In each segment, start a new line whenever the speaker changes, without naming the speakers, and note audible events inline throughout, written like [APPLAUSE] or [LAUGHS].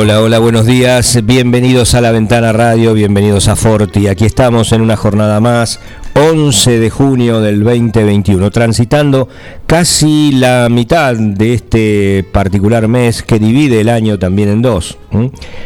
Hola, hola, buenos días. Bienvenidos a La Ventana Radio, bienvenidos a Forti. Aquí estamos en una jornada más, 11 de junio del 2021, transitando casi la mitad de este particular mes que divide el año también en dos.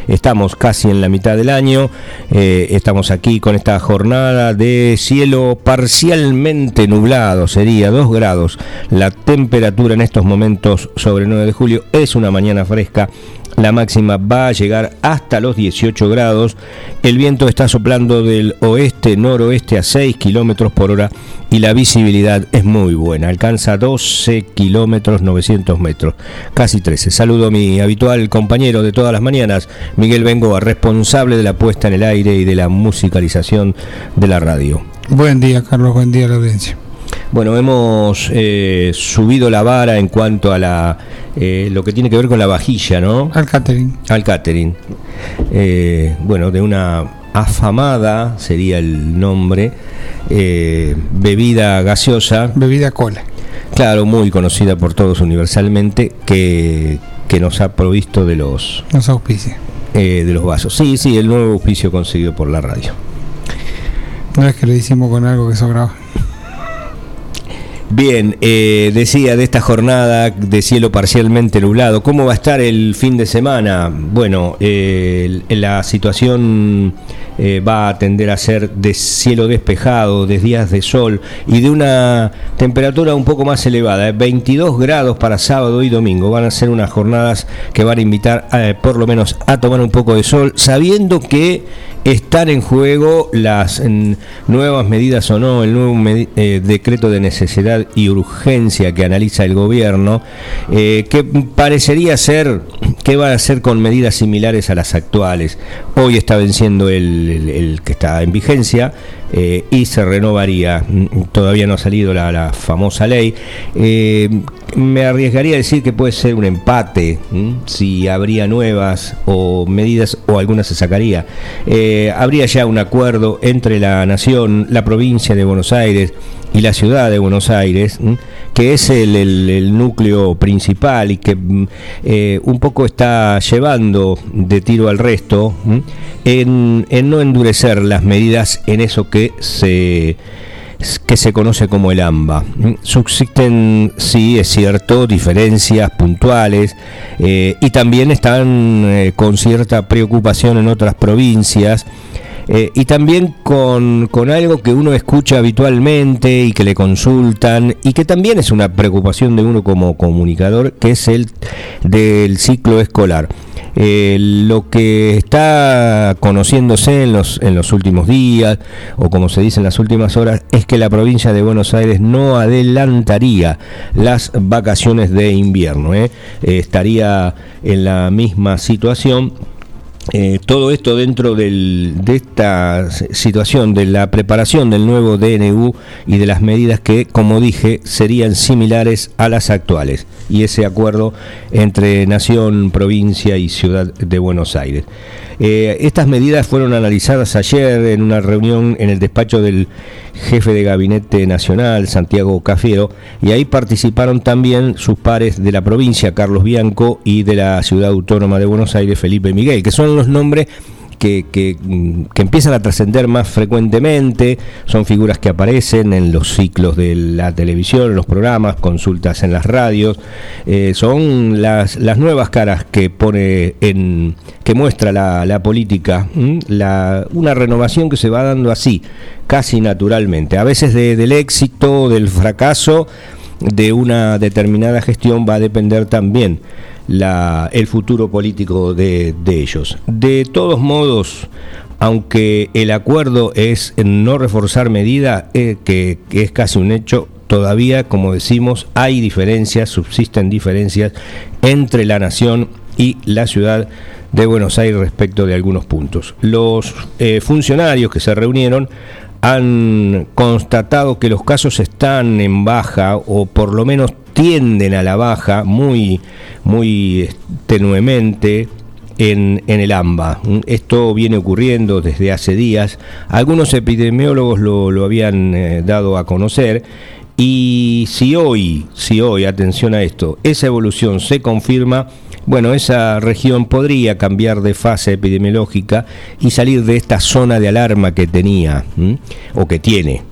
Estamos casi en la mitad del año, eh, estamos aquí con esta jornada de cielo parcialmente nublado, sería 2 grados. La temperatura en estos momentos sobre el 9 de julio es una mañana fresca la máxima va a llegar hasta los 18 grados. El viento está soplando del oeste-noroeste a 6 kilómetros por hora y la visibilidad es muy buena. Alcanza 12 kilómetros 900 metros, casi 13. Saludo a mi habitual compañero de todas las mañanas, Miguel Bengoa, responsable de la puesta en el aire y de la musicalización de la radio.
Buen día, Carlos. Buen día la audiencia.
Bueno, hemos eh, subido la vara en cuanto a la eh, lo que tiene que ver con la vajilla, ¿no?
Al catering.
Al catering. Eh, bueno, de una afamada, sería el nombre, bebida gaseosa.
Bebida cola.
Claro, muy conocida por todos universalmente, que, que nos ha provisto de los...
Nos auspicia.
de los vasos. Sí, sí, el nuevo auspicio conseguido por la radio.
No es que lo hicimos con algo que sobraba.
Bien, eh, decía de esta jornada de cielo parcialmente nublado, ¿cómo va a estar el fin de semana? Bueno, eh, la situación eh, va a tender a ser de cielo despejado, de días de sol y de una temperatura un poco más elevada, 22 grados para sábado y domingo. Van a ser unas jornadas que van a invitar por lo menos a tomar un poco de sol, sabiendo que están en juego las nuevas medidas o no, el nuevo decreto de necesidad y urgencia que analiza el gobierno, eh, que parecería ser que va a ser con medidas similares a las actuales. Hoy está venciendo el, que está en vigencia eh, y se renovaría. Todavía no ha salido la, famosa ley. Eh, me arriesgaría a decir que puede ser un empate, si habría nuevas o medidas o algunas se sacaría. habría ya un acuerdo entre la nación, la provincia de Buenos Aires, y la ciudad de Buenos Aires, que es el, núcleo principal y que mm, eh, un poco está llevando de tiro al resto en, no endurecer las medidas en eso que se que se conoce como el AMBA. Subsisten, sí, es cierto, diferencias puntuales eh, y también están eh, con cierta preocupación en otras provincias eh, y también con, algo que uno escucha habitualmente y que le consultan y que también es una preocupación de uno como comunicador, que es el del ciclo escolar. Eh, lo que está conociéndose en los, en los últimos días, o como se dice en las últimas horas, es que la provincia de Buenos Aires no adelantaría las vacaciones de invierno. ¿eh? estaría en la misma situación eh, todo esto dentro de esta situación de la preparación del nuevo DNU y de las medidas que, como dije, serían similares a las actuales y ese acuerdo entre Nación, provincia y Ciudad de Buenos Aires. Eh, estas medidas fueron analizadas ayer en una reunión en el despacho del jefe de gabinete nacional, Santiago Cafiero, y ahí participaron también sus pares de la provincia, Carlos Bianco, y de la ciudad autónoma de Buenos Aires, Felipe Miguel, que son los nombres que, que, empiezan a trascender más frecuentemente, son figuras que aparecen en los ciclos de la televisión, en los programas, consultas en las radios, eh, son las, las nuevas caras que pone en que muestra la, la política, la, una renovación que se va dando así, casi naturalmente, a veces del éxito, del fracaso de una determinada gestión va a depender también el futuro político de, ellos. De todos modos, aunque el acuerdo es no reforzar medida, eh, que, es casi un hecho, todavía, como decimos, hay diferencias, subsisten diferencias entre la nación y la ciudad de Buenos Aires respecto de algunos puntos. Los eh, funcionarios que se reunieron han constatado que los casos están en baja o por lo menos tienden a la baja muy, muy tenuemente en, en, el AMBA. Esto viene ocurriendo desde hace días. Algunos epidemiólogos lo, lo habían eh, dado a conocer. Y si hoy, si hoy, atención a esto, esa evolución se confirma, bueno, esa región podría cambiar de fase epidemiológica y salir de esta zona de alarma que tenía o que tiene.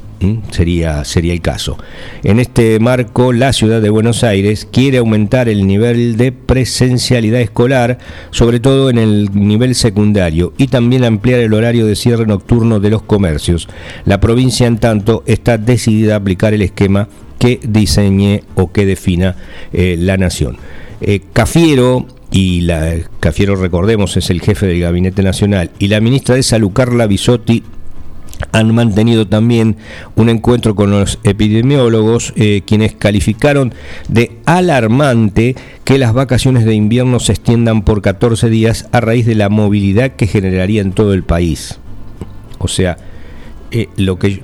Sería, sería el caso. En este marco, la ciudad de Buenos Aires quiere aumentar el nivel de presencialidad escolar, sobre todo en el nivel secundario, y también ampliar el horario de cierre nocturno de los comercios. La provincia, en tanto, está decidida a aplicar el esquema que diseñe o que defina eh, la nación. Eh, Cafiero y la Cafiero recordemos es el jefe del gabinete nacional y la ministra de Salud Carla Bisotti han mantenido también un encuentro con los epidemiólogos, eh, quienes calificaron de alarmante que las vacaciones de invierno se extiendan por 14 días a raíz de la movilidad que generaría en todo el país. O sea, eh, lo que...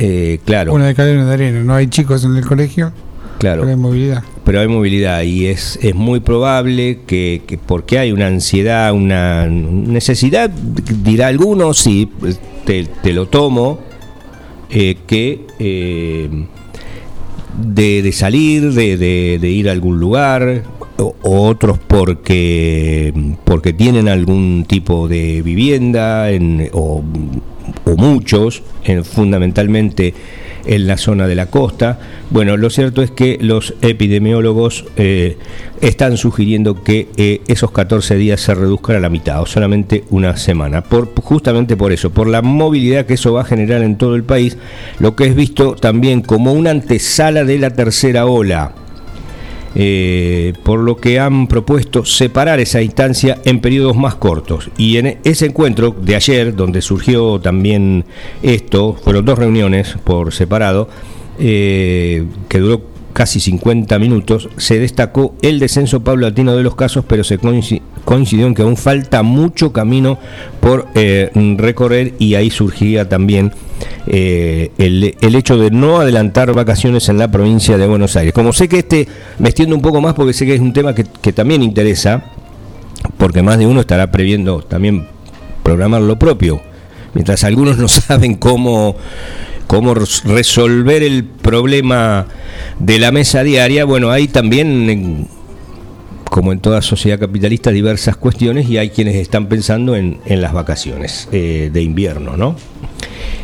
Eh, claro. Una de cal y una de arena. No hay chicos en el colegio.
Claro.
Pero hay movilidad.
Pero hay movilidad y es, es muy probable que, que porque hay una ansiedad, una necesidad, dirá alguno, sí, te, te lo tomo, eh, que eh, de, de, salir, de, de, de, ir a algún lugar, o, otros porque, porque tienen algún tipo de vivienda, en, o, o muchos, en, fundamentalmente en la zona de la costa. Bueno, lo cierto es que los epidemiólogos eh, están sugiriendo que eh, esos 14 días se reduzcan a la mitad o solamente una semana. Por, justamente por eso, por la movilidad que eso va a generar en todo el país, lo que es visto también como una antesala de la tercera ola. Eh, por lo que han propuesto separar esa instancia en periodos más cortos. Y en ese encuentro de ayer, donde surgió también esto, fueron dos reuniones por separado, eh, que duró casi 50 minutos, se destacó el descenso paulatino de los casos, pero se coincidió en que aún falta mucho camino por eh, recorrer y ahí surgía también eh, el, el, hecho de no adelantar vacaciones en la provincia de Buenos Aires. Como sé que este me extiendo un poco más porque sé que es un tema que, que también interesa, porque más de uno estará previendo también programar lo propio, mientras algunos no [LAUGHS] saben cómo cómo resolver el problema de la mesa diaria, bueno, hay también, como en toda sociedad capitalista, diversas cuestiones y hay quienes están pensando en, en las vacaciones eh, de invierno, ¿no?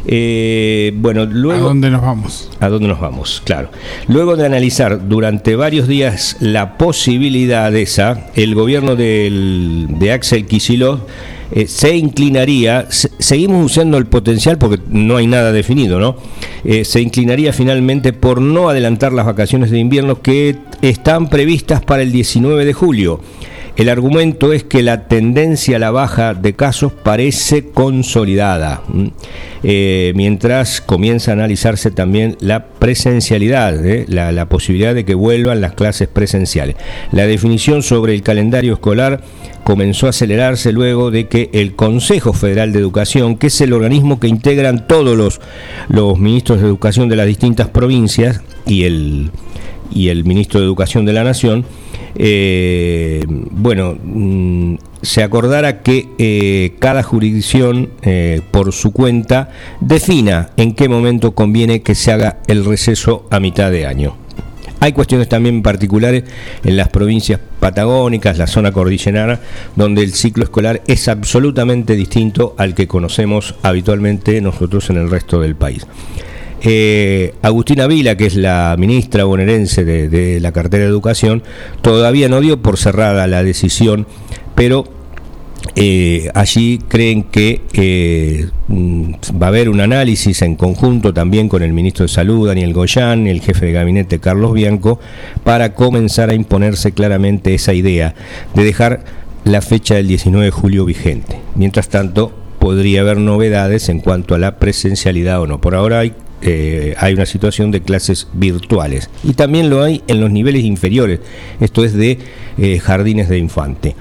Eh, bueno, luego, ¿A dónde nos vamos?
¿A dónde nos vamos? Claro. Luego de analizar durante varios días la posibilidad de esa, el gobierno del, de Axel Kicillof eh, se inclinaría, se, seguimos usando el potencial porque no hay nada definido, ¿no? Eh, se inclinaría finalmente por no adelantar las vacaciones de invierno que están previstas para el 19 de julio. El argumento es que la tendencia a la baja de casos parece consolidada, eh, mientras comienza a analizarse también la presencialidad, la posibilidad de que vuelvan las clases presenciales. La definición sobre el calendario escolar comenzó a acelerarse luego de que el Consejo Federal de Educación, que es el organismo que integran todos los, los ministros de educación de las distintas provincias y el, y el ministro de Educación de la Nación, eh, bueno, mm, se acordara que eh, cada jurisdicción eh, por su cuenta defina en qué momento conviene que se haga el receso a mitad de año. Hay cuestiones también particulares en las provincias patagónicas, la zona cordillerana, donde el ciclo escolar es absolutamente distinto al que conocemos habitualmente nosotros en el resto del país. Eh, Agustina Vila, que es la ministra bonaerense de, de, la cartera de educación, todavía no dio por cerrada la decisión, pero eh, allí creen que eh, mm, va a haber un análisis en conjunto también con el ministro de Salud, Daniel Goyán, el jefe de gabinete, Carlos Bianco, para comenzar a imponerse claramente esa idea de dejar la fecha del 19 de julio vigente. Mientras tanto, podría haber novedades en cuanto a la presencialidad o no. Por ahora hay eh, una situación de clases virtuales. Y también lo hay en los niveles inferiores, esto es de jardines de infante.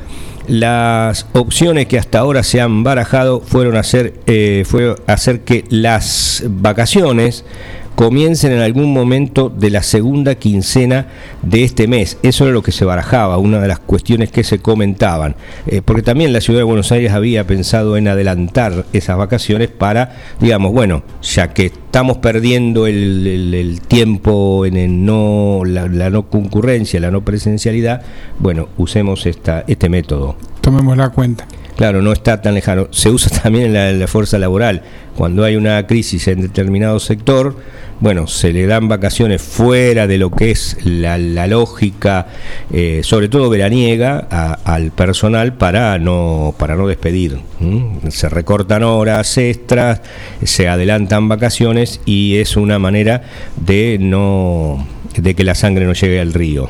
Las opciones que hasta ahora se han barajado fueron hacer, fue hacer que las vacaciones comiencen en algún momento de la segunda quincena de este mes. Eso era lo que se barajaba, una de las cuestiones que se comentaban. Eh, porque también la ciudad de Buenos Aires había pensado en adelantar esas vacaciones para, digamos, bueno, ya que estamos perdiendo el, tiempo en el no, la, no concurrencia, la no presencialidad, bueno, usemos esta, este método.
Tomemos la cuenta.
Claro, no está tan lejano. Se usa [LAUGHS] también en la fuerza laboral. Cuando hay una crisis en determinado sector, bueno, se le dan vacaciones fuera de lo que es la, lógica, eh, sobre todo veraniega, al personal para no, para no despedir. Se recortan horas extras, se adelantan vacaciones y es una manera de no de que la sangre no llegue al río.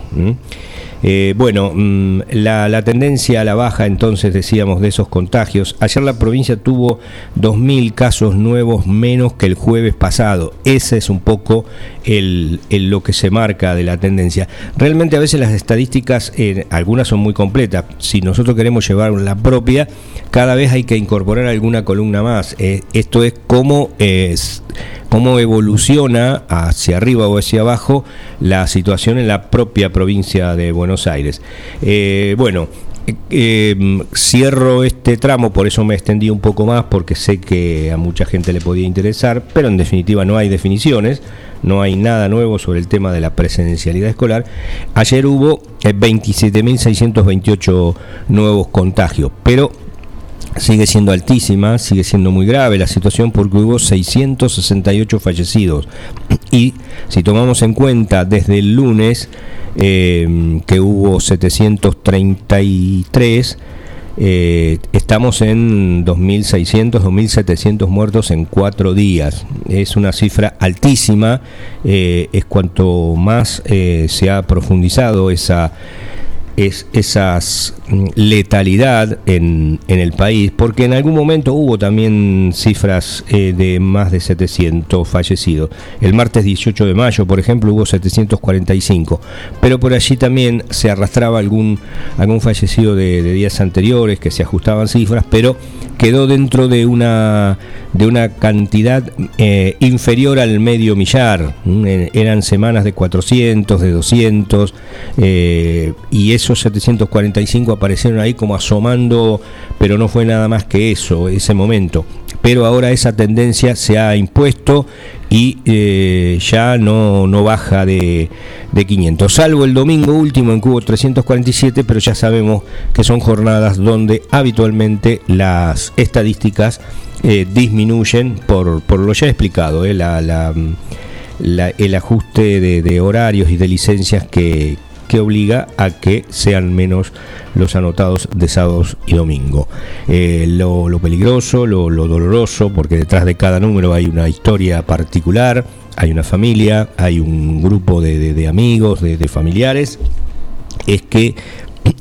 Eh, bueno, mm, la, tendencia a la baja entonces decíamos de esos contagios. Ayer la provincia tuvo 2.000 casos nuevos menos que el jueves pasado. Ese es un poco lo que se marca de la tendencia. Realmente a veces las estadísticas, eh, algunas son muy completas. Si nosotros queremos llevar la propia, cada vez hay que incorporar alguna columna más. Eh, esto es cómo es cómo evoluciona hacia arriba o hacia abajo la situación en la propia provincia de Buenos Aires. Eh, bueno, eh, cierro este tramo, por eso me extendí un poco más, porque sé que a mucha gente le podía interesar, pero en definitiva no hay definiciones, no hay nada nuevo sobre el tema de la presencialidad escolar. Ayer hubo 27.628 eh, nuevos contagios, pero sigue siendo altísima, sigue siendo muy grave la situación porque hubo 668 fallecidos. Y si tomamos en cuenta desde el lunes eh, que hubo 733, eh, estamos en 2.600, 2.700 muertos en cuatro días. Es una cifra altísima, eh, es cuanto más se ha profundizado esa es esa mm, letalidad en, en, el país, porque en algún momento hubo también cifras eh, de más de 700 fallecidos. El martes 18 de mayo, por ejemplo, hubo 745, pero por allí también se arrastraba algún, algún fallecido de, días anteriores, que se ajustaban cifras, pero quedó dentro de una, de una cantidad eh, inferior al medio millar. Mm, eran semanas de 400, de 200, eh, y esos 745 aparecieron ahí como asomando, pero no fue nada más que eso, ese momento. Pero ahora esa tendencia se ha impuesto y eh, ya no, no baja de, de 500, salvo el domingo último en hubo 347, pero ya sabemos que son jornadas donde habitualmente las estadísticas eh, disminuyen por, por lo ya explicado, eh, la, el ajuste de horarios y de licencias que, que obliga a que sean menos los anotados de sábados y domingo. Eh, lo, peligroso, lo, doloroso, porque detrás de cada número hay una historia particular, hay una familia, hay un grupo de, amigos, de, familiares, es que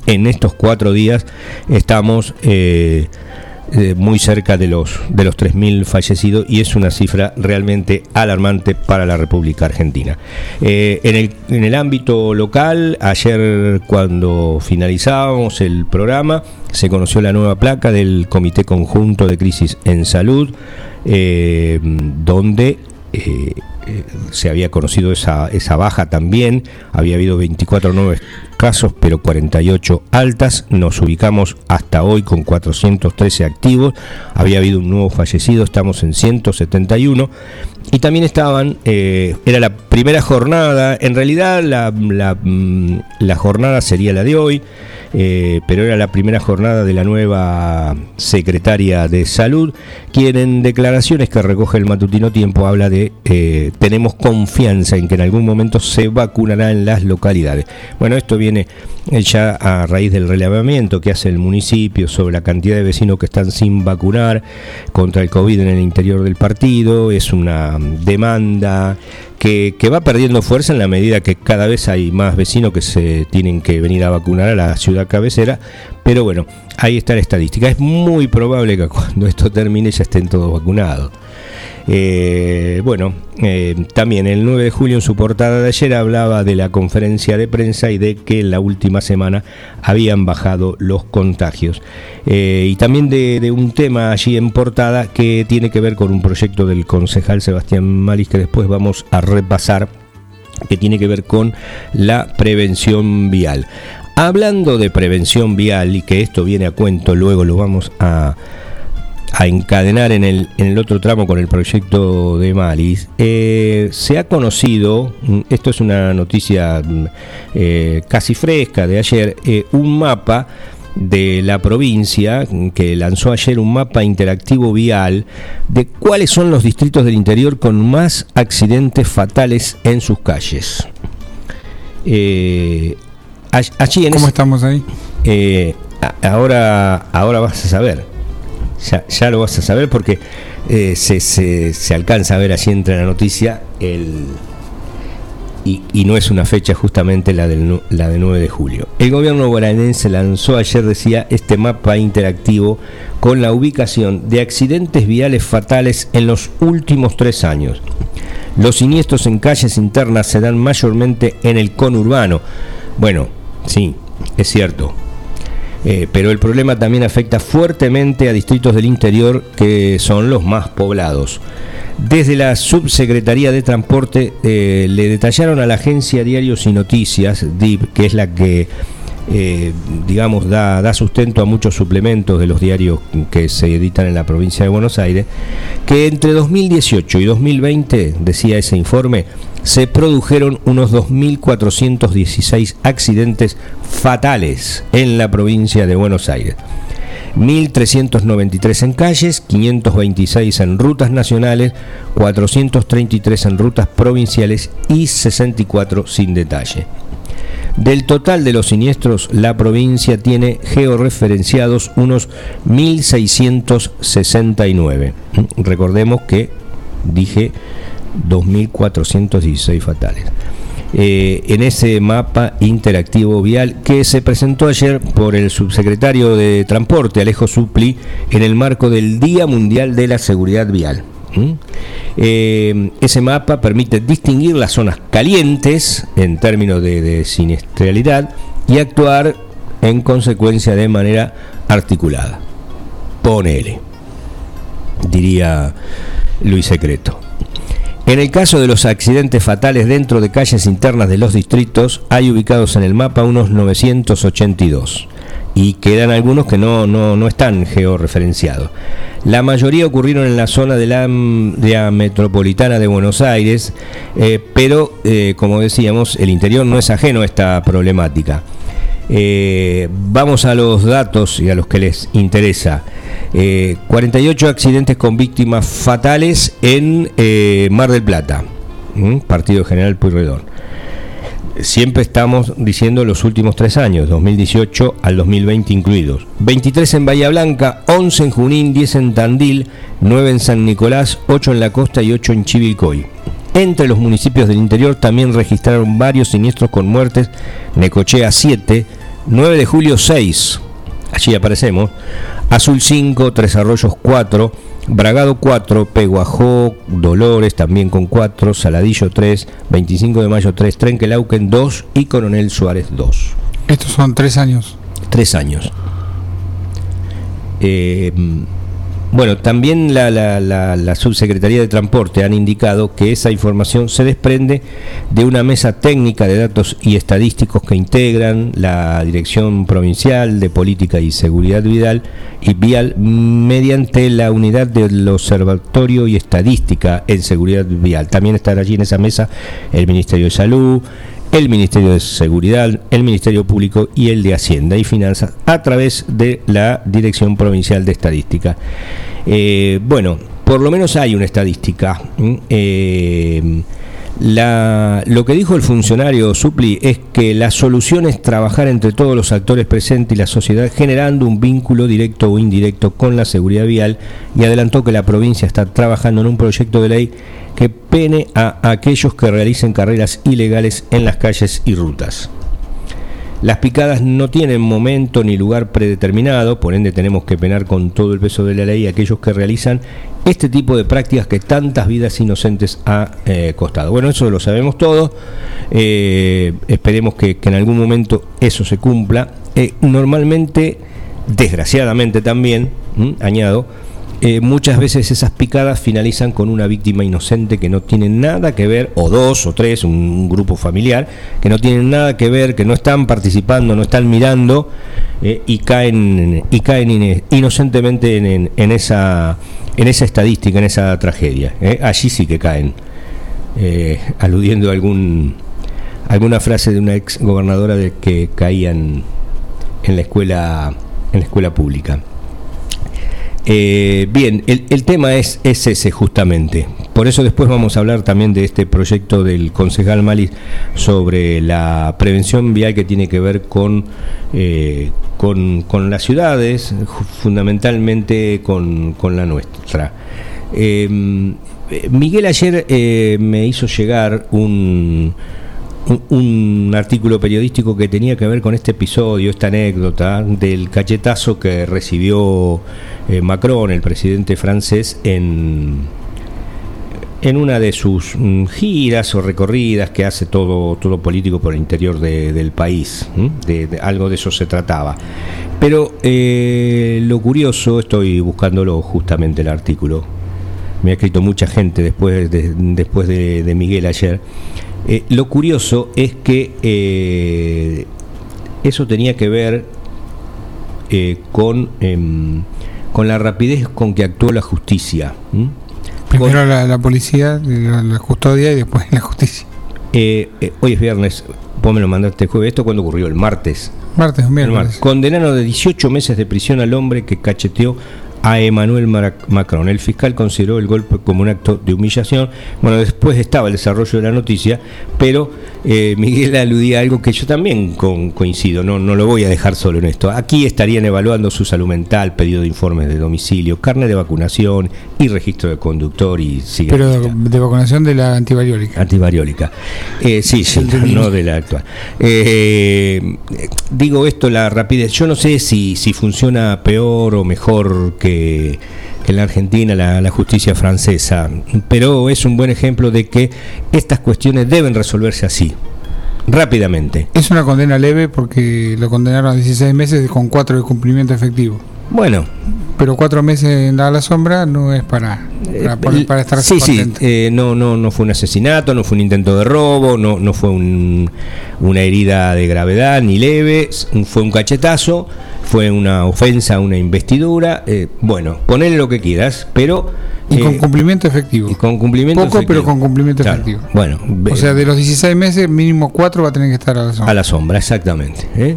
en estos cuatro días estamos... Eh, eh, muy cerca de los, de los 3.000 fallecidos y es una cifra realmente alarmante para la República Argentina. Eh, en, el, en el ámbito local, ayer cuando finalizábamos el programa, se conoció la nueva placa del Comité Conjunto de Crisis en Salud, eh, donde se había conocido esa, esa baja también, había habido 24 nuevos casos, pero 48 altas. Nos ubicamos hasta hoy con 413 activos. Había habido un nuevo fallecido, estamos en 171. Y también estaban, eh, era la primera jornada, en realidad la, mm, jornada sería la de hoy. Eh, pero era la primera jornada de la nueva secretaria de salud, quien en declaraciones que recoge el matutino tiempo habla de eh, tenemos confianza en que en algún momento se vacunará en las localidades. Bueno, esto viene ya a raíz del relevamiento que hace el municipio sobre la cantidad de vecinos que están sin vacunar contra el COVID en el interior del partido, es una demanda que, va perdiendo fuerza en la medida que cada vez hay más vecinos que se tienen que venir a vacunar a la ciudad cabecera, pero bueno, ahí está la estadística. Es muy probable que cuando esto termine ya estén todos vacunados. Eh, bueno, eh, también el 9 de julio en su portada de ayer hablaba de la conferencia de prensa y de que la última semana habían bajado los contagios. Eh, y también de, un tema allí en portada que tiene que ver con un proyecto del concejal Sebastián Maris que después vamos a repasar que tiene que ver con la prevención vial. Hablando de prevención vial y que esto viene a cuento, luego lo vamos a a encadenar en el, en el otro tramo con el proyecto de Malis, eh, se ha conocido, mm, esto es una noticia mm, eh, casi fresca de ayer, eh, un mapa de la provincia mm, que lanzó ayer un mapa interactivo vial de cuáles son los distritos del interior con más accidentes fatales en sus calles.
allí en ¿Cómo estamos ahí?
ahora, ahora vas a saber ya, lo vas a saber porque eh, se, alcanza a ver, así entra la noticia, el, y, no es una fecha justamente la del, la de 9 de julio. El gobierno guaranense lanzó ayer, decía, este mapa interactivo con la ubicación de accidentes viales fatales en los últimos tres años. Los siniestros en calles internas se dan mayormente en el conurbano. Bueno, sí, es cierto, eh, pero el problema también afecta fuertemente a distritos del interior que son los más poblados. Desde la Subsecretaría de Transporte eh, le detallaron a la agencia Diarios y Noticias, DIP, que es la que eh, digamos, da, da, sustento a muchos suplementos de los diarios que se editan en la provincia de Buenos Aires, que entre 2018 y 2020, decía ese informe, se produjeron unos 2.416 accidentes fatales en la provincia de Buenos Aires. 1.393 en calles, 526 en rutas nacionales, 433 en rutas provinciales y 64 sin detalle. Del total de los siniestros, la provincia tiene georreferenciados unos 1.669. Recordemos que dije 2.416 fatales. Eh, en ese mapa interactivo vial que se presentó ayer por el subsecretario de Transporte, Alejo Supli, en el marco del Día Mundial de la Seguridad Vial. Eh, ese mapa permite distinguir las zonas calientes en términos de, de siniestralidad y actuar en consecuencia de manera articulada. Ponele, diría Luis Secreto. En el caso de los accidentes fatales dentro de calles internas de los distritos, hay ubicados en el mapa unos 982 y quedan algunos que no, no, están georreferenciados. La mayoría ocurrieron en la zona de la, metropolitana de Buenos Aires, eh, pero eh, como decíamos, el interior no es ajeno a esta problemática. Eh, vamos a los datos y a los que les interesa. 48 accidentes con víctimas fatales en Mar del Plata, Partido General Puyredón siempre estamos diciendo los últimos tres años, 2018 al 2020 incluidos. 23 en Bahía Blanca, 11 en Junín, 10 en Tandil, 9 en San Nicolás, 8 en la costa y 8 en Chivilcoy. Entre los municipios del interior también registraron varios siniestros con muertes, Necochea 7, 9 de julio 6, allí aparecemos, Azul 5, Tres Arroyos 4, Bragado 4, Peguajó, Dolores también con 4, Saladillo 3, 25 de mayo 3, Trenquelauquen 2 y Coronel Suárez 2.
Estos son tres años.
Tres años. Eh, bueno, también la, Subsecretaría de Transporte han indicado que esa información se desprende de una mesa técnica de datos y estadísticos que integran la Dirección Provincial de Política y Seguridad Vial y Vial mediante la unidad del Observatorio y Estadística en Seguridad Vial. También estará allí en esa mesa el Ministerio de Salud, el Ministerio de Seguridad, el Ministerio Público y el de Hacienda y Finanzas a través de la Dirección Provincial de Estadística. Eh, bueno, por lo menos hay una estadística. Lo que dijo el funcionario Supli es que la solución es trabajar entre todos los actores presentes y la sociedad generando un vínculo directo o indirecto con la seguridad vial y adelantó que la provincia está trabajando en un proyecto de ley que pene a aquellos que realicen carreras ilegales en las calles y rutas. Las picadas no tienen momento ni lugar predeterminado, por ende tenemos que penar con todo el peso de la ley a aquellos que realizan este tipo de prácticas que tantas vidas inocentes ha eh, costado. Bueno, eso lo sabemos todos, eh, esperemos que, en algún momento eso se cumpla. Eh, normalmente, desgraciadamente también, añado, eh, muchas veces esas picadas finalizan con una víctima inocente que no tiene nada que ver, o dos o tres, un, grupo familiar, que no tienen nada que ver, que no están participando, no están mirando eh, y caen, y caen inocentemente en, esa, en esa estadística, en esa tragedia. Eh. Allí sí que caen, aludiendo a alguna frase de una ex gobernadora de que caían en la escuela, en la escuela pública. Eh, bien, el, tema es, ese justamente. Por eso después vamos a hablar también de este proyecto del concejal Malis sobre la prevención vial que tiene que ver con, eh, con, las ciudades, fundamentalmente con, la nuestra. Em, Miguel ayer eh, me hizo llegar un un, artículo periodístico que tenía que ver con este episodio, esta anécdota del cachetazo que recibió eh, Macron, el presidente francés, en, en una de sus mm, giras o recorridas que hace todo, todo político por el interior del país. De, algo de eso se trataba. Pero eh, lo curioso, estoy buscándolo justamente el artículo, me ha escrito mucha gente después de, después de Miguel ayer. Eh, lo curioso es que eh, eso tenía que ver eh, con, em, con la rapidez con que actuó la justicia.
Primero la, policía, la, custodia y después la justicia.
hoy es viernes, vos me lo mandaste el jueves. ¿Esto cuando ocurrió? El martes.
Martes, viernes.
Condenaron de 18 meses de prisión al hombre que cacheteó a Emmanuel Macron. El fiscal consideró el golpe como un acto de humillación. Bueno, después estaba el desarrollo de la noticia, pero eh, Miguel aludía a algo que yo también coincido, no, no lo voy a dejar solo en esto. Aquí estarían evaluando su salud mental, pedido de informes de domicilio, carne de vacunación y registro de conductor y sigue.
Pero de, vacunación de la antivariólica.
Antivariólica. Eh, sí, sí, no de la actual. Eh, digo esto, la rapidez. Yo no sé si, si funciona peor o mejor que en la Argentina, la, justicia francesa, pero es un buen ejemplo de que estas cuestiones deben resolverse así, rápidamente.
Es una condena leve porque lo condenaron a 16 meses con 4 de cumplimiento efectivo.
Bueno.
Pero cuatro meses en la sombra no es para, para,
estar Sí, sí, eh, no, no, no fue un asesinato, no fue un intento de robo, no, no fue una herida de gravedad ni leve, fue un cachetazo fue una ofensa, una investidura. Eh, bueno, ponele lo que quieras, pero.
Y con eh, cumplimiento efectivo.
Y con cumplimiento
Poco, pero con cumplimiento efectivo.
Bueno.
O sea, de los 16 meses, mínimo 4 va a tener que estar a la sombra.
A la sombra, exactamente. ¿eh?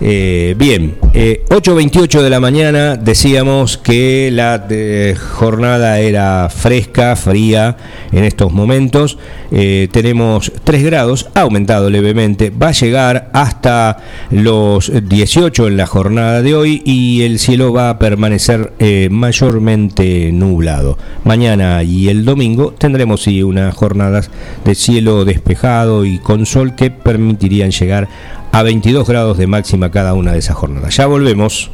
Eh, bien, 8.28 de la mañana decíamos que la jornada era fresca, fría en estos momentos. tenemos 3 grados, ha aumentado levemente, va a llegar hasta los 18 en la jornada de hoy y el cielo va a permanecer mayormente nublado. Mañana y el domingo tendremos sí unas jornadas de cielo despejado y con sol que permitirían llegar a 22 grados de máxima cada una de esas jornadas. Ya volvemos.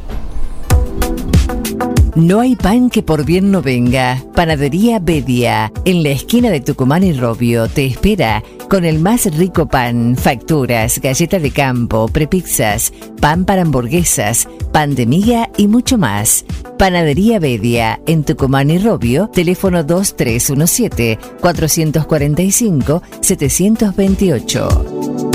No hay pan que por bien no venga. Panadería Bedia, en la esquina de Tucumán y Robio, te espera con el más rico pan, facturas, galleta de campo, prepizzas, pan para hamburguesas, pan de miga y mucho más. Panadería Bedia, en Tucumán y Robio, teléfono 2317-445-728.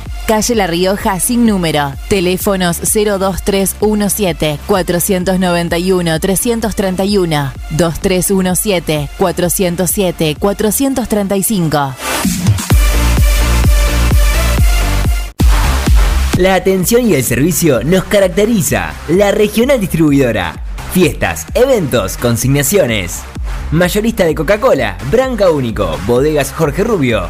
calle La Rioja sin número. Teléfonos 02317 491 331 2317 407 435.
La atención y el servicio nos caracteriza. La regional distribuidora Fiestas, eventos, consignaciones. Mayorista de Coca-Cola, Branca Único, Bodegas Jorge Rubio,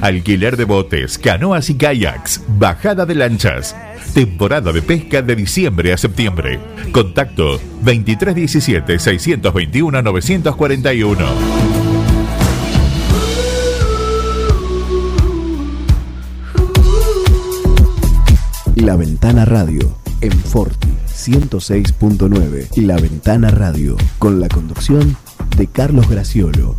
Alquiler de botes, canoas y kayaks, bajada de lanchas. Temporada de pesca de diciembre a septiembre. Contacto 2317-621-941.
La Ventana Radio en Forti 106.9 y La Ventana Radio con la conducción de Carlos Graciolo.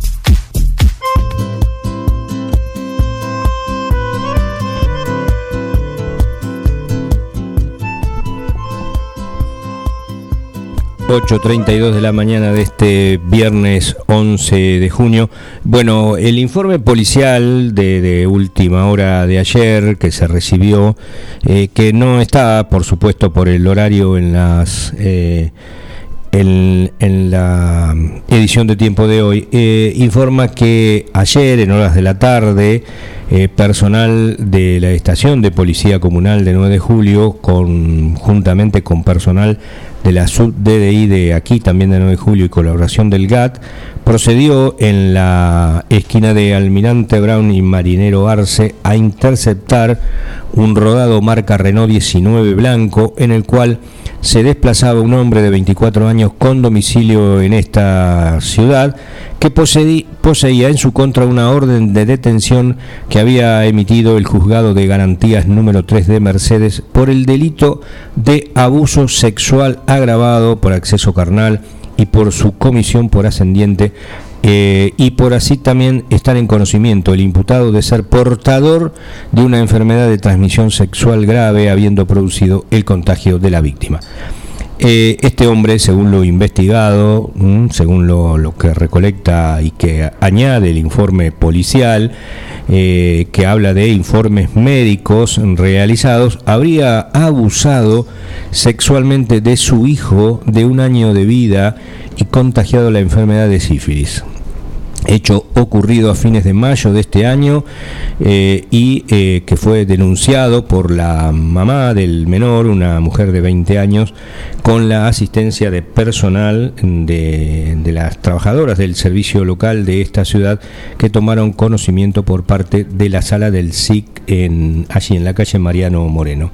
8.32 de la mañana de este viernes 11 de junio. Bueno, el informe policial de, última hora de ayer que se recibió, eh, que no está, por supuesto, por el horario en las... Eh, en, la edición de tiempo de hoy, eh, informa que ayer, en horas de la tarde, personal de la estación de policía comunal de 9 de julio, conjuntamente con personal de la sub-DDI de aquí, también de 9 de julio, y colaboración del GAT, procedió en la esquina de Almirante Brown y Marinero Arce a interceptar un rodado marca Renault 19 blanco en el cual se desplazaba un hombre de 24 años con domicilio en esta ciudad que poseía en su contra una orden de detención que había emitido el juzgado de garantías número 3 de Mercedes por el delito de abuso sexual agravado por acceso carnal y por su comisión por ascendiente eh, y por así también estar en conocimiento el imputado de ser portador de una enfermedad de transmisión sexual grave habiendo producido el contagio de la víctima. Eh, este hombre, según lo investigado, mm, según lo, que recolecta y que añade el informe policial, eh, que habla de informes médicos realizados, habría abusado sexualmente de su hijo de un año de vida y contagiado la enfermedad de sífilis hecho ocurrido a fines de mayo de este año eh, y eh, que fue denunciado por la mamá del menor, una mujer de 20 años, con la asistencia de personal de, las trabajadoras del servicio local de esta ciudad que tomaron conocimiento por parte de la sala del SIC en, allí en la calle Mariano Moreno.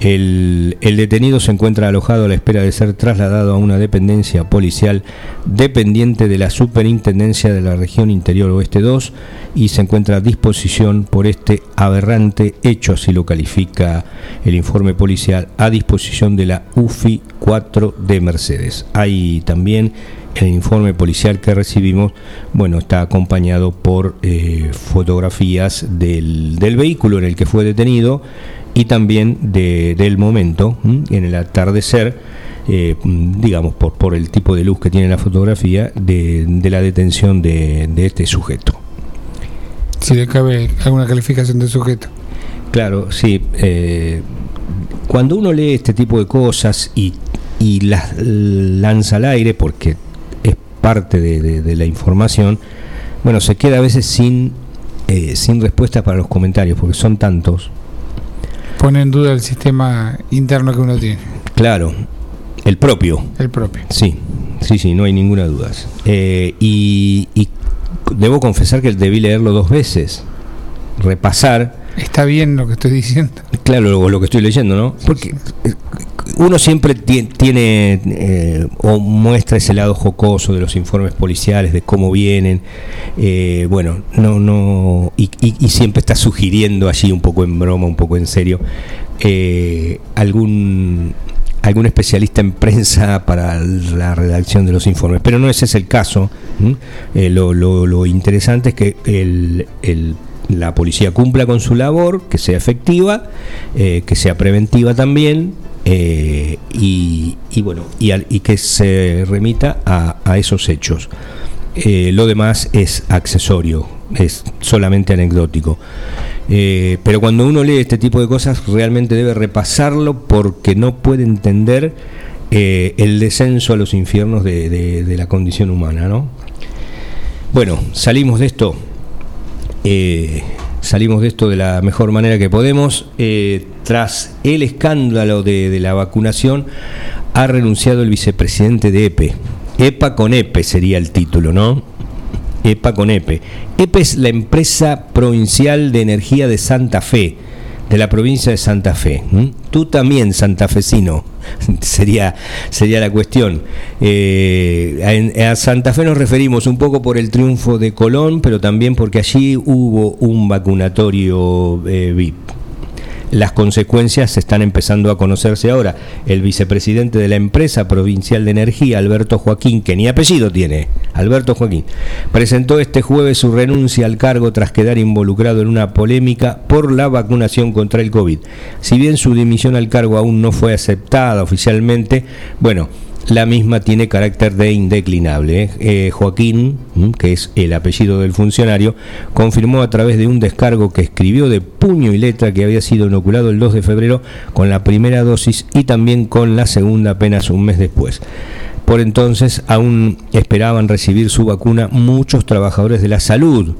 El, detenido se encuentra alojado a la espera de ser trasladado a una dependencia policial dependiente de la Superintendencia de la Región Interior Oeste 2 y se encuentra a disposición por este aberrante hecho, así lo califica el informe policial, a disposición de la UFI 4 de Mercedes. Hay también el informe policial que recibimos, bueno, está acompañado por eh, fotografías del, del vehículo en el que fue detenido y también de, del momento, en el atardecer, eh, digamos, por, por el tipo de luz que tiene la fotografía, de, de la detención de, de, este sujeto.
Si le cabe alguna calificación de sujeto.
Claro, sí. Eh, cuando uno lee este tipo de cosas y, y las lanza al aire, porque parte de, de la información, bueno, se queda a veces sin, eh, sin respuestas para los comentarios, porque son tantos
pone en duda el sistema interno que uno tiene.
Claro, el propio.
El propio.
Sí, sí, sí, no hay ninguna duda. Eh, y, debo confesar que debí leerlo dos veces, repasar.
Está bien lo que estoy diciendo.
Claro, lo, que estoy leyendo, ¿no? Porque eh, uno siempre tiene eh, o muestra ese lado jocoso de los informes policiales, de cómo vienen, bueno, no, no, y, y, siempre está sugiriendo allí un poco en broma, un poco en serio, algún algún especialista en prensa para la redacción de los informes, pero no ese es el caso. Eh, lo, interesante es que el, la policía cumpla con su labor, que sea efectiva, eh, que sea preventiva también, eh, y, bueno, y, y, que se remita a, esos hechos. lo demás es accesorio, es solamente anecdótico. Eh, pero cuando uno lee este tipo de cosas realmente debe repasarlo porque no puede entender eh, el descenso a los infiernos de, la condición humana. ¿no? Bueno, salimos de esto. Eh, salimos de esto de la mejor manera que podemos. tras el escándalo de, de la vacunación, ha renunciado el vicepresidente de EPE. EPA con EPE sería el título, ¿no? EPA con EPE. EPE es la empresa provincial de energía de Santa Fe, de la provincia de Santa Fe. Tú también, santafesino, [LAUGHS] sería, sería la cuestión. Eh, a, Santa Fe nos referimos un poco por el triunfo de Colón, pero también porque allí hubo un vacunatorio eh, VIP las consecuencias se están empezando a conocerse ahora. El vicepresidente de la empresa provincial de energía, Alberto Joaquín, que ni apellido tiene, Alberto Joaquín, presentó este jueves su renuncia al cargo tras quedar involucrado en una polémica por la vacunación contra el COVID. Si bien su dimisión al cargo aún no fue aceptada oficialmente, bueno, la misma tiene carácter de indeclinable. ¿eh? Eh, Joaquín, que es el apellido del funcionario, confirmó a través de un descargo que escribió de puño y letra que había sido inoculado el 2 de febrero con la primera dosis y también con la segunda apenas un mes después. Por entonces aún esperaban recibir su vacuna muchos trabajadores de la salud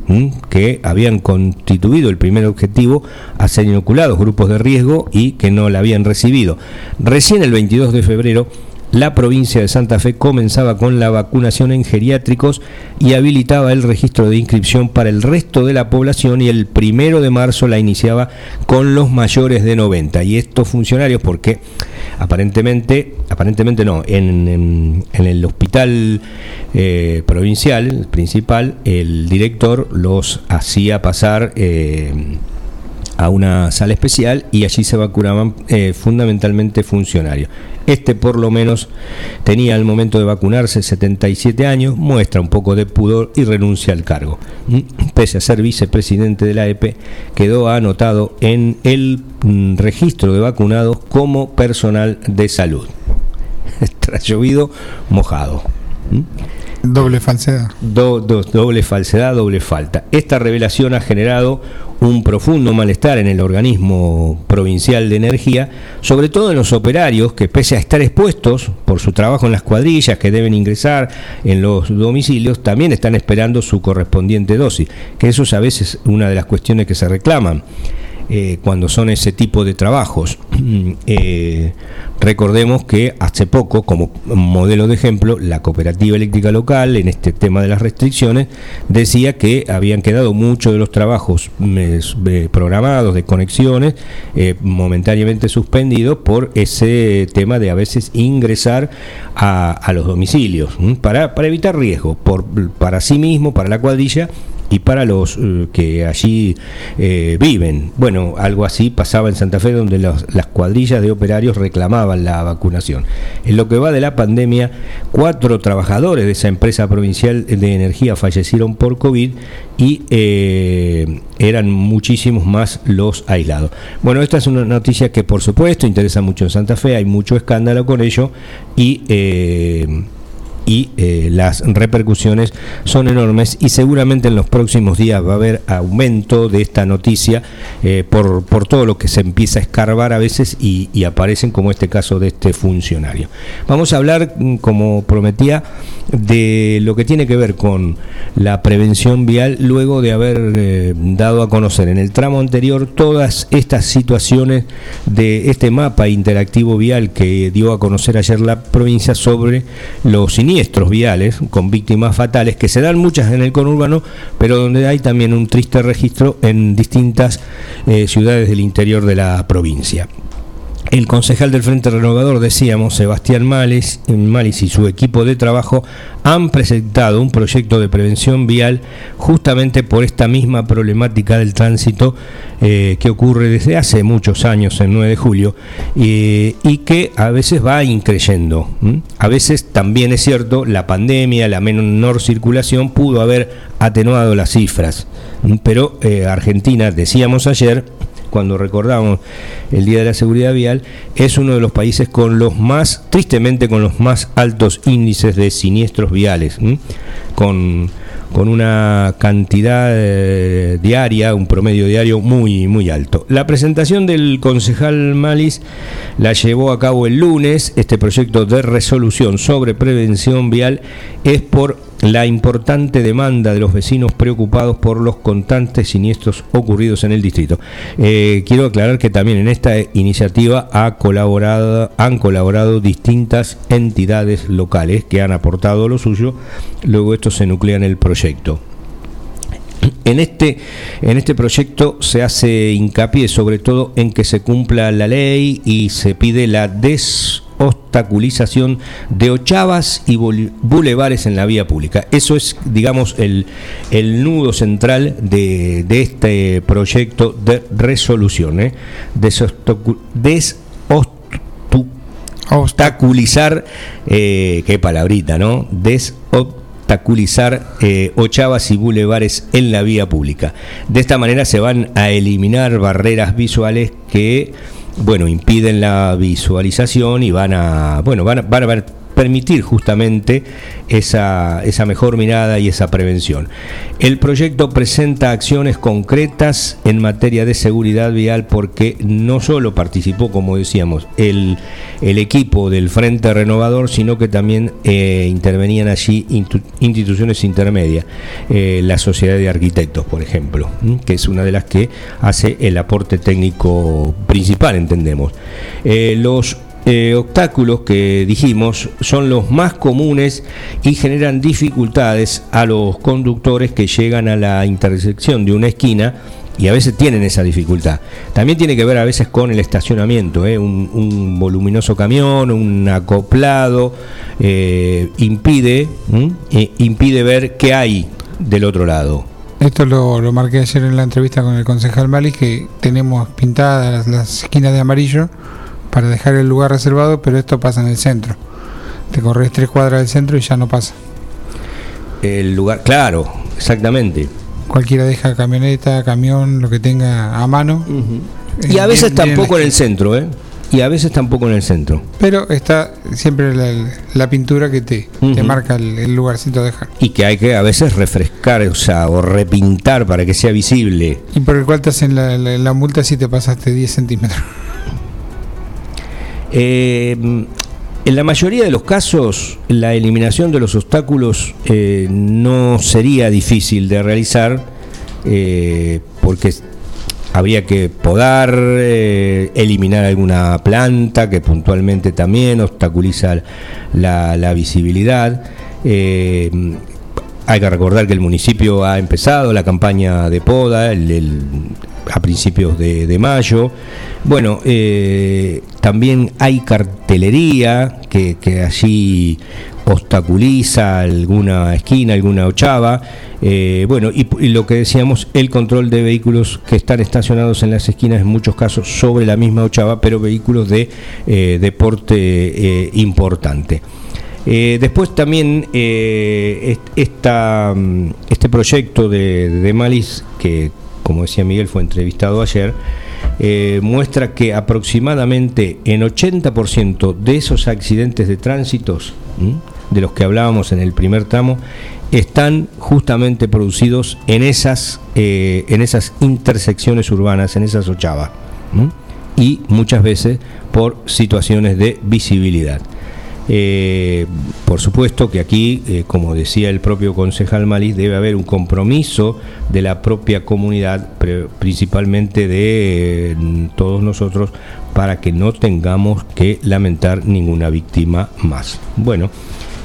que habían constituido el primer objetivo a ser inoculados, grupos de riesgo y que no la habían recibido. Recién el 22 de febrero la provincia de Santa Fe comenzaba con la vacunación en geriátricos y habilitaba el registro de inscripción para el resto de la población y el primero de marzo la iniciaba con los mayores de 90. Y estos funcionarios, porque aparentemente, aparentemente no, en, el hospital eh, provincial, principal, el director los hacía pasar... Eh, a una sala especial y allí se vacunaban eh, fundamentalmente funcionarios. Este por lo menos tenía al momento de vacunarse 77 años, muestra un poco de pudor y renuncia al cargo. Mm, pese a ser vicepresidente de la EPE, quedó anotado en el mm, registro de vacunados como personal de salud. [LAUGHS] Tras llovido, mojado.
Mm. Doble falsedad.
doble falsedad, doble falta. Esta revelación ha generado un profundo malestar en el organismo provincial de energía, sobre todo en los operarios que pese a estar expuestos por su trabajo en las cuadrillas que deben ingresar en los domicilios, también están esperando su correspondiente dosis, que eso es a veces una de las cuestiones que se reclaman. Eh, cuando son ese tipo de trabajos. [CLEARS THROAT] Eh, recordemos que hace poco, como modelo de ejemplo, la cooperativa eléctrica local, en este tema de las restricciones, decía que habían quedado muchos de los trabajos eh, programados de conexiones momentáneamente suspendidos por ese tema de a veces ingresar a, los domicilios, para, para evitar riesgo, por, para sí mismo, para la cuadrilla y para los eh, que allí eh, viven. Bueno, algo así pasaba en Santa Fe donde las cuadrillas de operarios reclamaban la vacunación. En lo que va de la pandemia, cuatro trabajadores de esa empresa provincial de energía fallecieron por COVID y eh, eran muchísimos más los aislados. Bueno, esta es una noticia que por supuesto interesa mucho en Santa Fe, hay mucho escándalo con ello y y eh, las repercusiones son enormes y seguramente en los próximos días va a haber aumento de esta noticia eh, por, por, todo lo que se empieza a escarbar a veces y, aparecen como este caso de este funcionario. Vamos a hablar, mm, como prometía, de lo que tiene que ver con la prevención vial luego de haber eh, dado a conocer en el tramo anterior todas estas situaciones de este mapa interactivo vial que dio a conocer ayer la provincia sobre los siniestros viales con víctimas fatales que se dan muchas en el conurbano, pero donde hay también un triste registro en distintas eh, ciudades del interior de la provincia. El concejal del Frente Renovador, decíamos, Sebastián Males, Malis y su equipo de trabajo han presentado un proyecto de prevención vial justamente por esta misma problemática del tránsito eh, que ocurre desde hace muchos años, en 9 de julio, y que a veces va increyendo. A veces también es cierto, la pandemia, la menor circulación pudo haber atenuado las cifras, pero eh, Argentina, decíamos ayer, cuando recordamos el Día de la Seguridad Vial, es uno de los países con los más, tristemente, con los más altos índices de siniestros viales, con, con una cantidad eh, diaria, un promedio diario muy, muy alto. La presentación del concejal Malis la llevó a cabo el lunes. Este proyecto de resolución sobre prevención vial es por la importante demanda de los vecinos preocupados por los constantes siniestros ocurridos en el distrito. Eh, quiero aclarar que también en esta iniciativa han colaborado distintas entidades locales que han aportado lo suyo, luego esto se nuclea en el proyecto. En este, en este proyecto se hace hincapié sobre todo en que se cumpla la ley y se pide la des obstaculización de ochavas y bulevares en la vía pública. Eso es, digamos, el, el nudo central de, de, este proyecto de resolución. ¿eh? Desobstaculizar, eh, qué palabrita, ¿no? Desobstaculizar eh, ochavas y bulevares en la vía pública. De esta manera se van a eliminar barreras visuales que bueno, impiden la visualización y van a, bueno, van a, van a ver permitir justamente esa, esa mejor mirada y esa prevención. El proyecto presenta acciones concretas en materia de seguridad vial porque no solo participó, como decíamos, el, el equipo del Frente Renovador, sino que también eh, intervenían allí instituciones intermedias, eh, la Sociedad de Arquitectos, por ejemplo, que es una de las que hace el aporte técnico principal, entendemos. Eh, los eh, obstáculos que dijimos son los más comunes y generan dificultades a los conductores que llegan a la intersección de una esquina y a veces tienen esa dificultad. También tiene que ver a veces con el estacionamiento, ¿eh? un, voluminoso camión, un acoplado, eh, impide, impide ver qué hay del otro lado.
Esto lo, lo, marqué ayer en la entrevista con el concejal Malis, que tenemos pintadas las esquinas de amarillo para dejar el lugar reservado, pero esto pasa en el centro. Te corres tres cuadras del centro y ya no pasa.
El lugar, claro, exactamente.
Cualquiera deja camioneta, camión, lo que tenga a mano.
Y a veces tampoco en el centro, ¿eh? Y a veces tampoco en el centro.
Pero está siempre la, pintura que te, marca el, lugarcito de dejar.
Y que hay que a veces refrescar, o sea, o repintar para que sea visible.
Y por el cual te hacen la, la multa si te pasaste 10 centímetros.
Eh, en la mayoría de los casos, la eliminación de los obstáculos eh, no sería difícil de realizar eh, porque habría que podar, eliminar alguna planta que puntualmente también obstaculiza la, visibilidad. hay que recordar que el municipio ha empezado la campaña de poda a principios de mayo. Bueno, eh, también hay cartelería que, allí obstaculiza alguna esquina, alguna ochava. Eh, bueno, y, lo que decíamos, el control de vehículos que están estacionados en las esquinas, en muchos casos sobre la misma ochava, pero vehículos de eh, deporte importante. después también esta, este proyecto de, de Malis, que como decía Miguel, fue entrevistado ayer, eh, muestra que aproximadamente en 80% de esos accidentes de tránsitos de los que hablábamos en el primer tramo, están justamente producidos en esas, eh, en esas intersecciones urbanas, en esas ochavas, y muchas veces por situaciones de visibilidad. Eh, por supuesto que aquí, eh, como decía el propio concejal Malis, debe haber un compromiso de la propia comunidad, principalmente de eh, todos nosotros, para que no tengamos que lamentar ninguna víctima más. Bueno,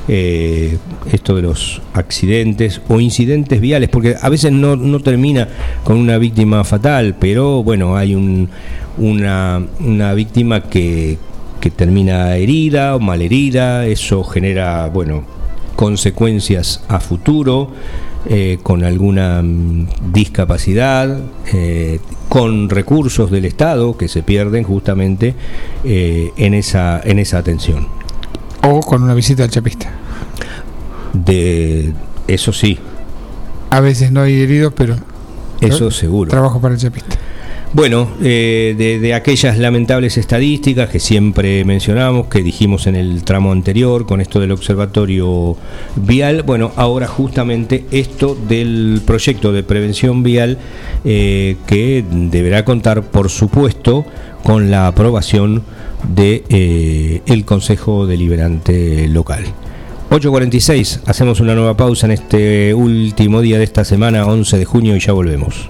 esto de los accidentes o incidentes viales, porque a veces no, termina con una víctima fatal, pero bueno, hay un, una víctima que, que termina herida o malherida, eso genera, bueno, consecuencias a futuro, eh, con alguna mm, discapacidad, eh, con recursos del Estado que se pierden justamente eh, en, esa, en esa atención.
O con una visita al chapista.
De eso sí.
A veces no hay heridos, pero
eso seguro.
Trabajo para el chapista.
Bueno, eh, de, aquellas lamentables estadísticas que siempre mencionamos, que dijimos en el tramo anterior con esto del observatorio vial, bueno, ahora justamente esto del proyecto de prevención vial eh, que deberá contar, por supuesto, con la aprobación del de, eh, Consejo Deliberante Local. 8.46, hacemos una nueva pausa en este último día de esta semana, 11 de junio, y ya volvemos.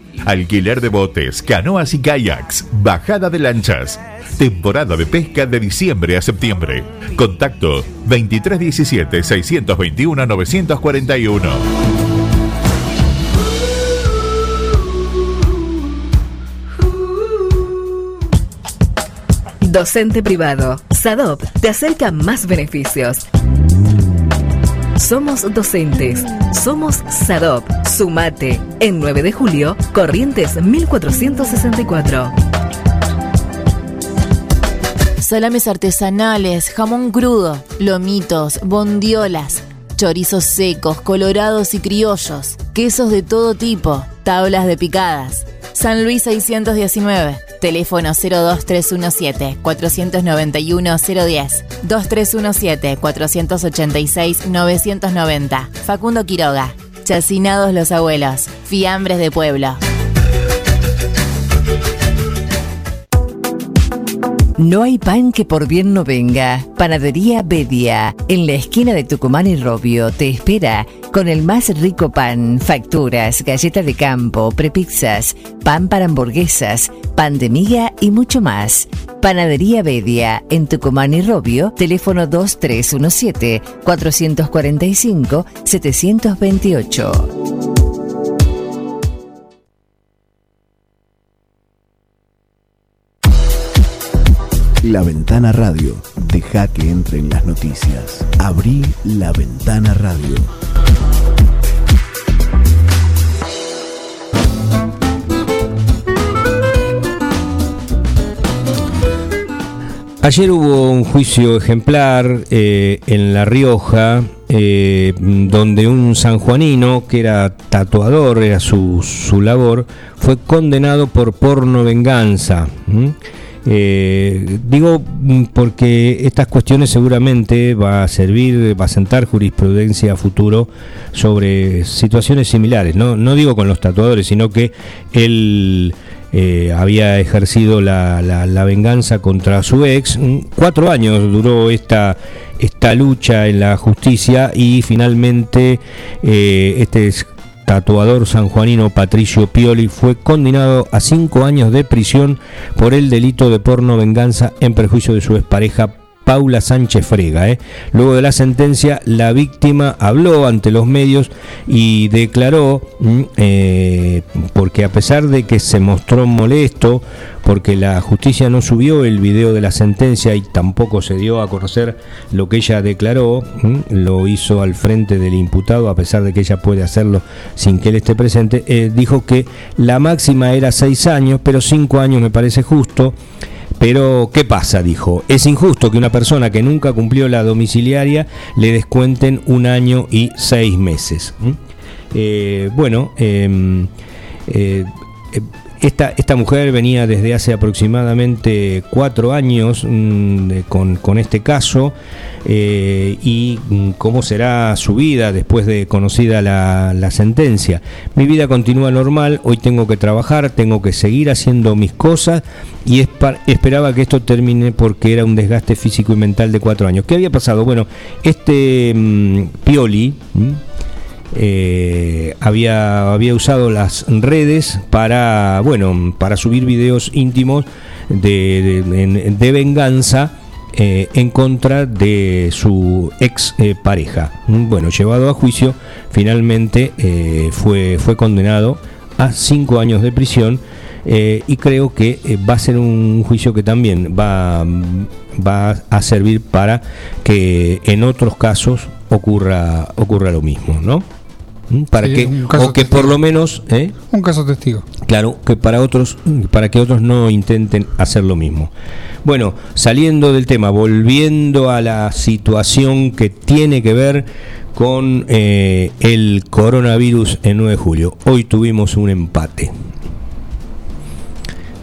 Alquiler de botes, canoas y kayaks, bajada de lanchas. Temporada de pesca de diciembre a septiembre. Contacto 2317-621-941.
Docente privado. SADOP te acerca más beneficios. Somos docentes. Somos SADOP. Sumate. En 9 de julio, Corrientes 1464.
Salames artesanales, jamón crudo, lomitos, bondiolas, chorizos secos, colorados y criollos, quesos de todo tipo, tablas de picadas. San Luis 619. Teléfono 02317-491-010. 2317-486-990. Facundo Quiroga. Chacinados los abuelos. Fiambres de pueblo.
No hay pan que por bien no venga. Panadería Bedia, en la esquina de Tucumán y Robio, te espera con el más rico pan, facturas, galleta de campo, prepizzas, pan para hamburguesas, pan de miga y mucho más. Panadería Bedia, en Tucumán y Robio, teléfono 2317 445 728.
La Ventana Radio. Deja que entren las noticias. Abrí la Ventana Radio.
Ayer hubo un juicio ejemplar eh, en La Rioja, eh, donde un sanjuanino, que era tatuador, era su, su labor, fue condenado por porno venganza. Eh, digo porque estas cuestiones seguramente va a servir, va a sentar jurisprudencia a futuro sobre situaciones similares. No, no digo con los tatuadores, sino que él eh, había ejercido la, la- venganza contra su ex. Mm, Cuatro años duró esta, esta lucha en la justicia y finalmente eh, este es- tatuador sanjuanino Patricio Pioli fue condenado a cinco años de prisión por el delito de porno venganza en perjuicio de su expareja Paula Sánchez Frega. ¿eh? Luego de la sentencia, la víctima habló ante los medios y declaró, mm, eh, porque a pesar de que se mostró molesto, porque la justicia no subió el video de la sentencia y tampoco se dio a conocer lo que ella declaró, mm, lo hizo al frente del imputado, a pesar de que ella puede hacerlo sin que él esté presente, eh, dijo que la máxima era seis años, pero cinco años me parece justo. Pero, ¿qué pasa? Dijo, es injusto que una persona que nunca cumplió la domiciliaria le descuenten un año y seis meses. Eh, bueno, em, eh, esta, esta mujer venía desde hace aproximadamente cuatro años mm, con, con este caso eh, y mm, cómo será su vida después de conocida la, la sentencia. Mi vida continúa normal, hoy tengo que trabajar, tengo que seguir haciendo mis cosas y esperaba que esto termine porque era un desgaste físico y mental de cuatro años. ¿Qué había pasado? Bueno, este mm, Pioli... eh, había, había usado las redes para, bueno, para subir videos íntimos de, de- en- de venganza eh, en contra de su ex eh, pareja. Bueno, llevado a juicio, finalmente fue, fue condenado a cinco años de prisión. y creo que va a ser un juicio que también va, va a servir para que en otros casos ocurra ocurra lo mismo, ¿no? Para
Sí,
que o que por lo menos, ¿eh?
Un caso testigo.
claro, que para otros para que otros no intenten hacer lo mismo. Bueno, saliendo del tema, volviendo a la situación que tiene que ver con eh, el coronavirus en 9 de julio. Hoy tuvimos un empate.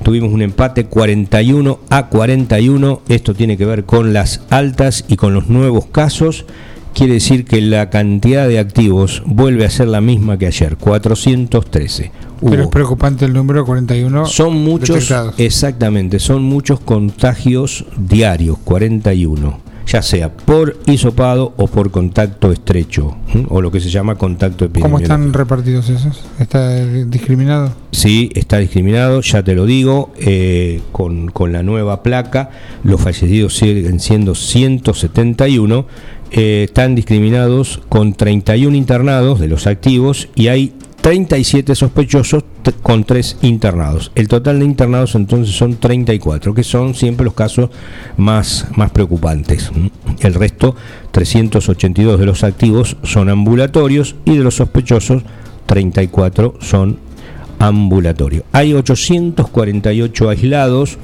Tuvimos un empate 41 a 41. Esto tiene que ver con las altas y con los nuevos casos. Quiere decir que la cantidad de activos vuelve a ser la misma que ayer, 413.
Pero es
Hubo-
preocupante el número 41.
son muchos,
detectados.
exactamente, son muchos contagios diarios, 41, ya sea por hisopado o por contacto estrecho, ¿m? o lo que se llama contacto
¿Cómo
epidemiológico.
están repartidos esos? ¿Está discriminado?
Sí, está discriminado, ya te lo digo, eh, con, con la nueva placa, los fallecidos siguen siendo 171, eh, están discriminados con 31 internados de los activos y hay 37 sospechosos con 3 internados. El total de internados entonces son 34, que son siempre los casos más, más preocupantes. El resto, 382 de los activos son ambulatorios y de los sospechosos, 34 son ambulatorio. Hay 848 aislados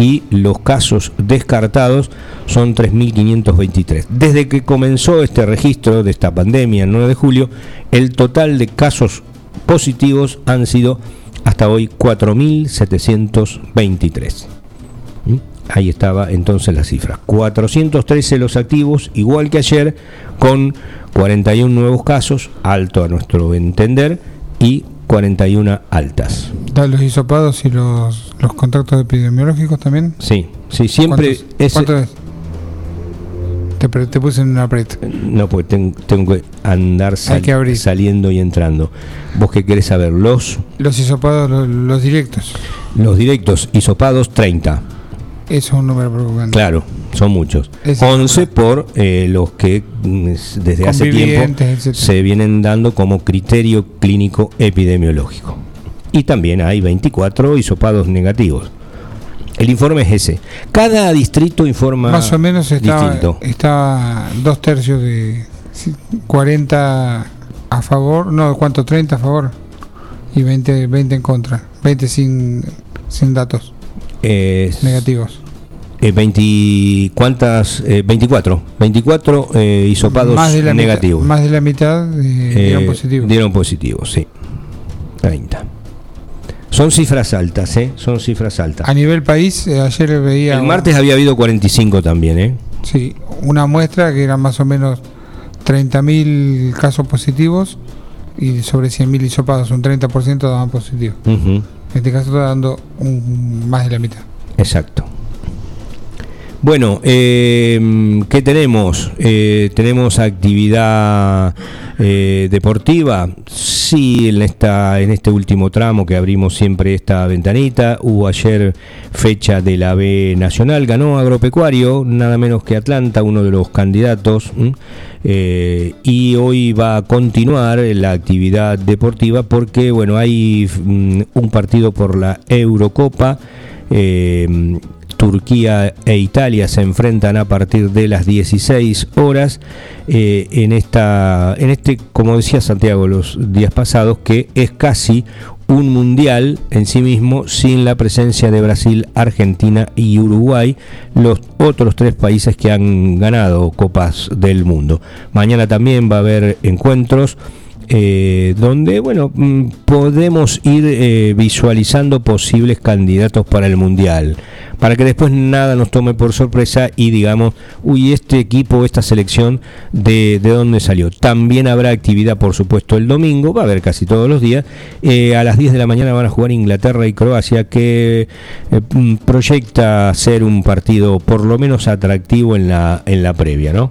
y los casos descartados son 3.523. Desde que comenzó este registro de esta pandemia el 9 de julio, el total de casos positivos han sido hasta hoy 4.723. ¿Mm? Ahí estaba entonces la cifra. 413 los activos, igual que ayer, con 41 nuevos casos, alto a nuestro entender, y 41 altas.
¿Da los hisopados y los, los contactos epidemiológicos también?
Sí, sí, siempre
¿Cuántos,
es...
cuántos es? Te, te puse en una aprieto.
No, pues ten- tengo que andar sal-
que abrir.
saliendo y entrando. ¿Vos qué querés saber? Los,
Los hisopados, los, los directos.
los directos hisopados, 30.
Eso es un número preocupante.
Claro, son muchos.
Es
11 por eh, los que mm, desde hace tiempo
etcétera.
se vienen dando como criterio clínico epidemiológico. Y también hay 24 hisopados negativos. El informe es ese. Cada distrito informa
Más o menos está,
distinto.
está dos tercios de sí, 40 a favor, no, ¿cuánto? 30 a favor y 20, 20 en contra. 20 sin, sin datos negativos.
Eh, 20, ¿Cuántas? Eh, 24. 24 eh, hisopados
más de la
negativos.
Mitad, más de la mitad eh, dieron
Eh,
positivo.
Dieron positivos, sí. 30. Son cifras altas, ¿eh? Son cifras altas.
A nivel país, eh, ayer veía
El martes había habido 45 también, ¿eh?
sí, una muestra que eran más o menos 30.000 casos positivos y sobre 100.000 hisopados, un 30% daban positivo. En este caso está dando un- más de la mitad.
Exacto. Bueno, eh, ¿qué tenemos? Eh, ¿Tenemos actividad eh, deportiva? Sí, en, esta, en este último tramo que abrimos siempre esta ventanita, hubo ayer fecha de la B Nacional, ganó Agropecuario, nada menos que Atlanta, uno de los candidatos. Eh, y hoy va a continuar la actividad deportiva porque, bueno, hay mm, un partido por la Eurocopa. Turquía e Italia se enfrentan a partir de las 16 horas eh, en esta en este como decía Santiago los días pasados que es casi un mundial en sí mismo sin la presencia de Brasil, Argentina y Uruguay, los otros tres países que han ganado copas del mundo. Mañana también va a haber encuentros eh, donde bueno mm, podemos ir eh, visualizando posibles candidatos para el mundial. Para que después nada nos tome por sorpresa y digamos uy este equipo esta selección de, de dónde salió también habrá actividad por supuesto el domingo va a haber casi todos los días. Eh, a las 10 de la mañana van a jugar Inglaterra y Croacia que eh, mm, proyecta ser un partido por lo menos atractivo en la en la previa no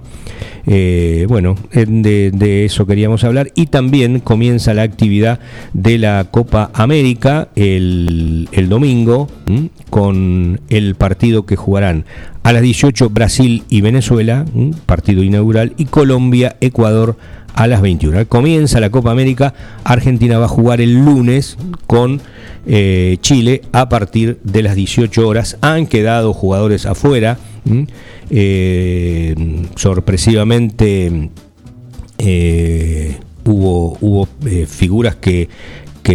eh, bueno, de, de eso queríamos hablar. Y también comienza la actividad de la Copa América el, domingo con el partido que jugarán a las 18 Brasil y Venezuela, partido inaugural, y Colombia, Ecuador a las 21. Comienza la Copa América, Argentina va a jugar el lunes con eh, Chile a partir de las 18 horas. Han quedado jugadores afuera. Eh, sorpresivamente eh, hubo, eh, figuras que,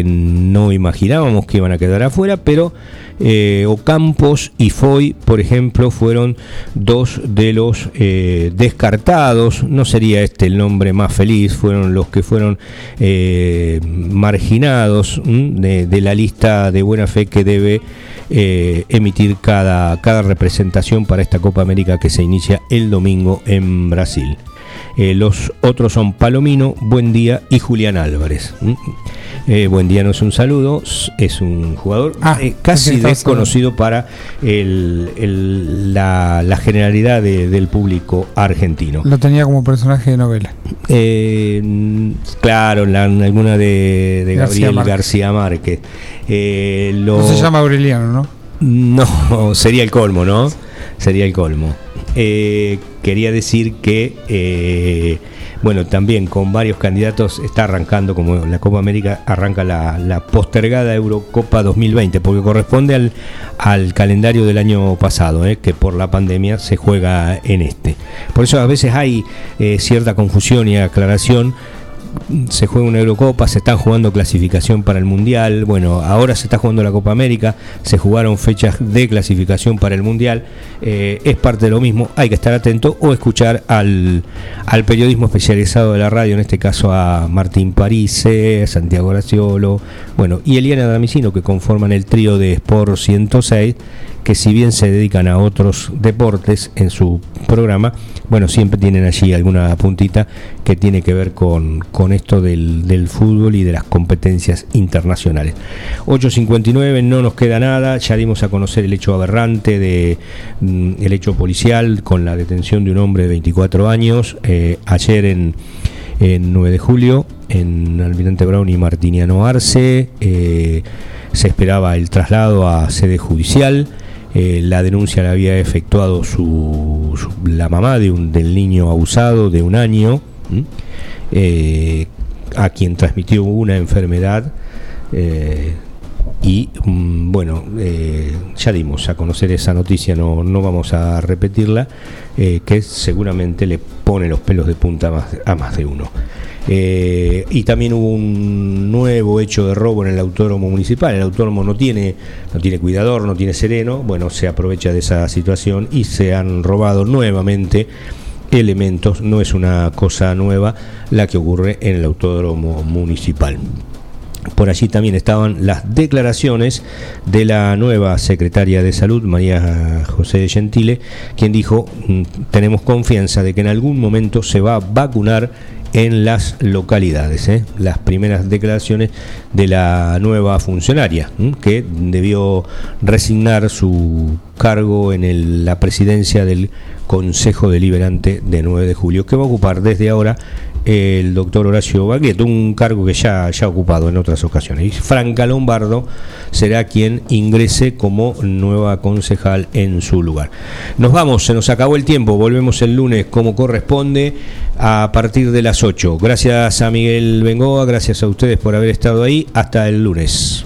no imaginábamos que iban a quedar afuera, pero eh, Ocampos y Foy, por ejemplo, fueron dos de los eh, descartados, no sería este el nombre más feliz, fueron los que fueron marginados de, la lista de buena fe que debe emitir cada representación para esta Copa América que se inicia el domingo en Brasil. Eh, los otros son Palomino, Buen Día y Julián Álvarez. ¿m? Eh, Buen Día no es un saludo, es un jugador
Ah,
eh, casi desconocido para el- el- la, la generalidad de- del público argentino.
Lo tenía como personaje de novela.
Eh, mm, claro, en, la- en alguna de, de
García
Gabriel
Márquez.
García Márquez. Eh, lo-
No se llama Aureliano, ¿no?
no, sería el colmo, ¿no? Sería el colmo. Eh, quería decir que, eh, bueno, también con varios candidatos está arrancando, como la Copa América arranca la, la postergada Eurocopa 2020, porque corresponde al, al calendario del año pasado, eh, que por la pandemia se juega en este. Por eso a veces hay eh, cierta confusión y aclaración se juega una Eurocopa, se están jugando clasificación para el Mundial, bueno, ahora se está jugando la Copa América, se jugaron fechas de clasificación para el Mundial, eh, es parte de lo mismo, hay que estar atento o escuchar al, al periodismo especializado de la radio, en este caso a Martín Parise, Santiago Graciolo, bueno, y Eliana Damisino, que conforman el trío de Sport 106, que si bien se dedican a otros deportes en su programa, bueno, siempre tienen allí alguna puntita que tiene que ver con, con esto del, del fútbol y de las competencias internacionales. 8.59, no nos queda nada, ya dimos a conocer el hecho aberrante de mm, el hecho policial con la detención de un hombre de 24 años, eh, ayer en, en 9 de julio, en Almirante Brown y Martiniano Arce, eh, se esperaba el traslado a sede judicial. Eh, la denuncia la había efectuado su, la mamá de un, del niño abusado de un año, eh, a quien transmitió una enfermedad. eh, y mm, bueno, ya dimos a conocer esa noticia, no, no vamos a repetirla, que seguramente le pone los pelos de punta a más de uno. Eh, y también hubo un nuevo hecho de robo en el autódromo municipal. El autódromo no tiene, no tiene cuidador, no tiene sereno. Bueno, se aprovecha de esa situación y se han robado nuevamente elementos. No es una cosa nueva la que ocurre en el autódromo municipal. Por allí también estaban las declaraciones de la nueva secretaria de Salud, María José Gentile, quien dijo, mm, tenemos confianza de que en algún momento se va a vacunar en las localidades. ¿eh? Las primeras declaraciones de la nueva funcionaria, que debió resignar su cargo en la presidencia del Consejo Deliberante de 9 de julio, que va a ocupar desde ahora el doctor Horacio Bagueto, un cargo que ya, ya ha ocupado en otras ocasiones. Y Franca Lombardo será quien ingrese como nueva concejal en su lugar. Nos vamos, se nos acabó el tiempo, volvemos el lunes como corresponde a partir de las 8. Gracias a Miguel Bengoa, gracias a ustedes por haber estado ahí. Hasta el lunes.